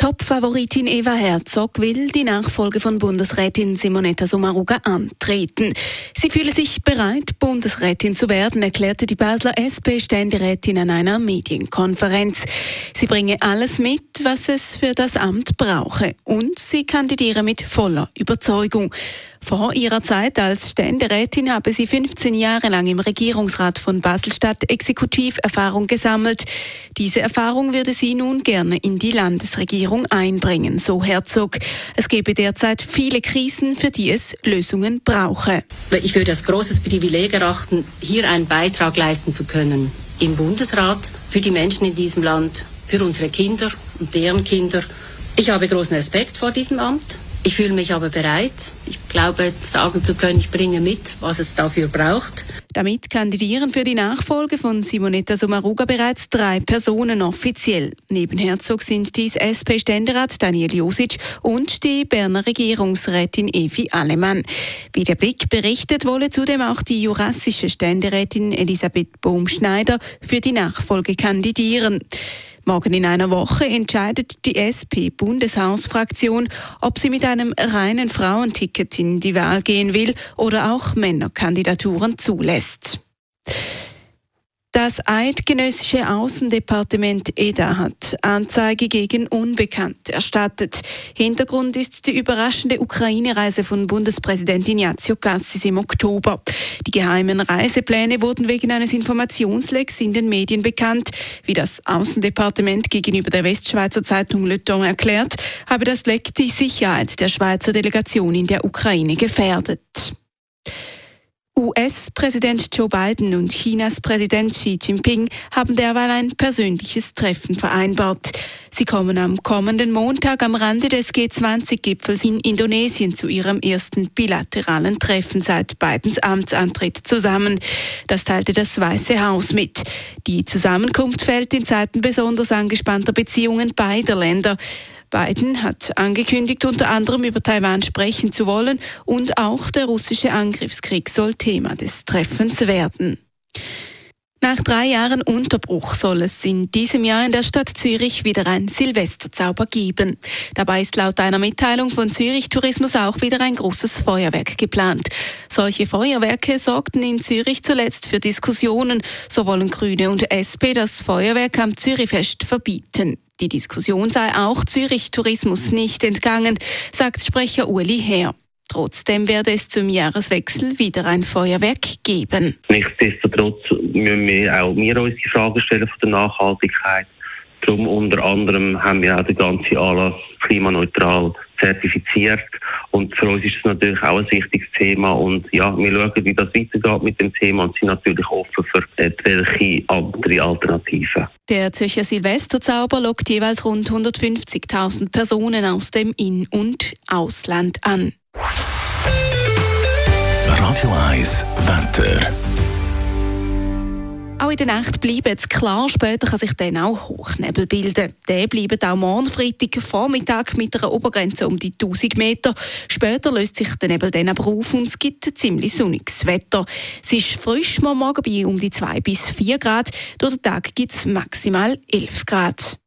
Top-Favoritin Eva Herzog will die Nachfolge von Bundesrätin Simonetta Sommaruga antreten. Sie fühle sich bereit, Bundesrätin zu werden, erklärte die Basler SP-Ständerätin an einer Medienkonferenz. Sie bringe alles mit, was es für das Amt brauche und sie kandidiere mit voller Überzeugung. Vor ihrer Zeit als Ständerätin habe sie 15 Jahre lang im Regierungsrat von Baselstadt Exekutiverfahrung gesammelt. Diese Erfahrung würde sie nun gerne in die Landesregierung einbringen, so Herzog. Es gebe derzeit viele Krisen, für die es Lösungen brauche. Ich würde es großes Privileg erachten, hier einen Beitrag leisten zu können. Im Bundesrat, für die Menschen in diesem Land, für unsere Kinder und deren Kinder. Ich habe großen Respekt vor diesem Amt. Ich fühle mich aber bereit. Ich glaube, sagen zu können, ich bringe mit, was es dafür braucht. Damit kandidieren für die Nachfolge von Simonetta Sommaruga bereits drei Personen offiziell. Neben Herzog sind dies SP-Ständerat Daniel Josic und die Berner Regierungsrätin Evi Alemann. Wie der Blick berichtet, wolle zudem auch die jurassische Ständerätin Elisabeth Bohm-Schneider für die Nachfolge kandidieren. Morgen in einer Woche entscheidet die SP-Bundeshausfraktion, ob sie mit einem reinen Frauenticket in die Wahl gehen will oder auch Männerkandidaturen zulässt. Das eidgenössische Außendepartement EDA hat Anzeige gegen Unbekannte erstattet. Hintergrund ist die überraschende Ukraine-Reise von Bundespräsident Ignazio Cassis im Oktober. Die geheimen Reisepläne wurden wegen eines Informationslecks in den Medien bekannt. Wie das Außendepartement gegenüber der Westschweizer Zeitung Le Temps erklärt, habe das Leck die Sicherheit der Schweizer Delegation in der Ukraine gefährdet. US-Präsident Joe Biden und Chinas Präsident Xi Jinping haben derweil ein persönliches Treffen vereinbart. Sie kommen am kommenden Montag am Rande des G20-Gipfels in Indonesien zu ihrem ersten bilateralen Treffen seit Bidens Amtsantritt zusammen. Das teilte das Weiße Haus mit. Die Zusammenkunft fällt in Zeiten besonders angespannter Beziehungen beider Länder. Biden hat angekündigt, unter anderem über Taiwan sprechen zu wollen und auch der russische Angriffskrieg soll Thema des Treffens werden. Nach drei Jahren Unterbruch soll es in diesem Jahr in der Stadt Zürich wieder ein Silvesterzauber geben. Dabei ist laut einer Mitteilung von Zürich Tourismus auch wieder ein großes Feuerwerk geplant. Solche Feuerwerke sorgten in Zürich zuletzt für Diskussionen. So wollen Grüne und SP das Feuerwerk am Zürichfest verbieten. Die Diskussion sei auch Zürich Tourismus nicht entgangen, sagt Sprecher Uli Herr. Trotzdem werde es zum Jahreswechsel wieder ein Feuerwerk geben. Nichtsdestotrotz müssen wir auch wir uns die Frage stellen von der Nachhaltigkeit. Darum unter anderem haben wir auch den ganzen Anlass klimaneutral zertifiziert. Und für uns ist es natürlich auch ein wichtiges Thema. Und ja, wir schauen, wie das weitergeht mit dem Thema und sind natürlich offen für welche andere Alternativen. Der Zürcher Silvesterzauber lockt jeweils rund 150.000 Personen aus dem In- und Ausland an. Radio 1, Wetter. Auch in der Nacht bleibt es klar, später kann sich dann auch Hochnebel bilden. Der bleibt auch morgen Freitag Vormittag mit einer Obergrenze um die 1000 Meter. Später löst sich der Nebel dann aber auf und es gibt ziemlich sonniges Wetter. Es ist frisch am Morgen bei um die 2 bis 4 Grad. Durch den Tag gibt es maximal 11 Grad.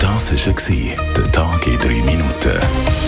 Das war der Tag in 3 Minuten.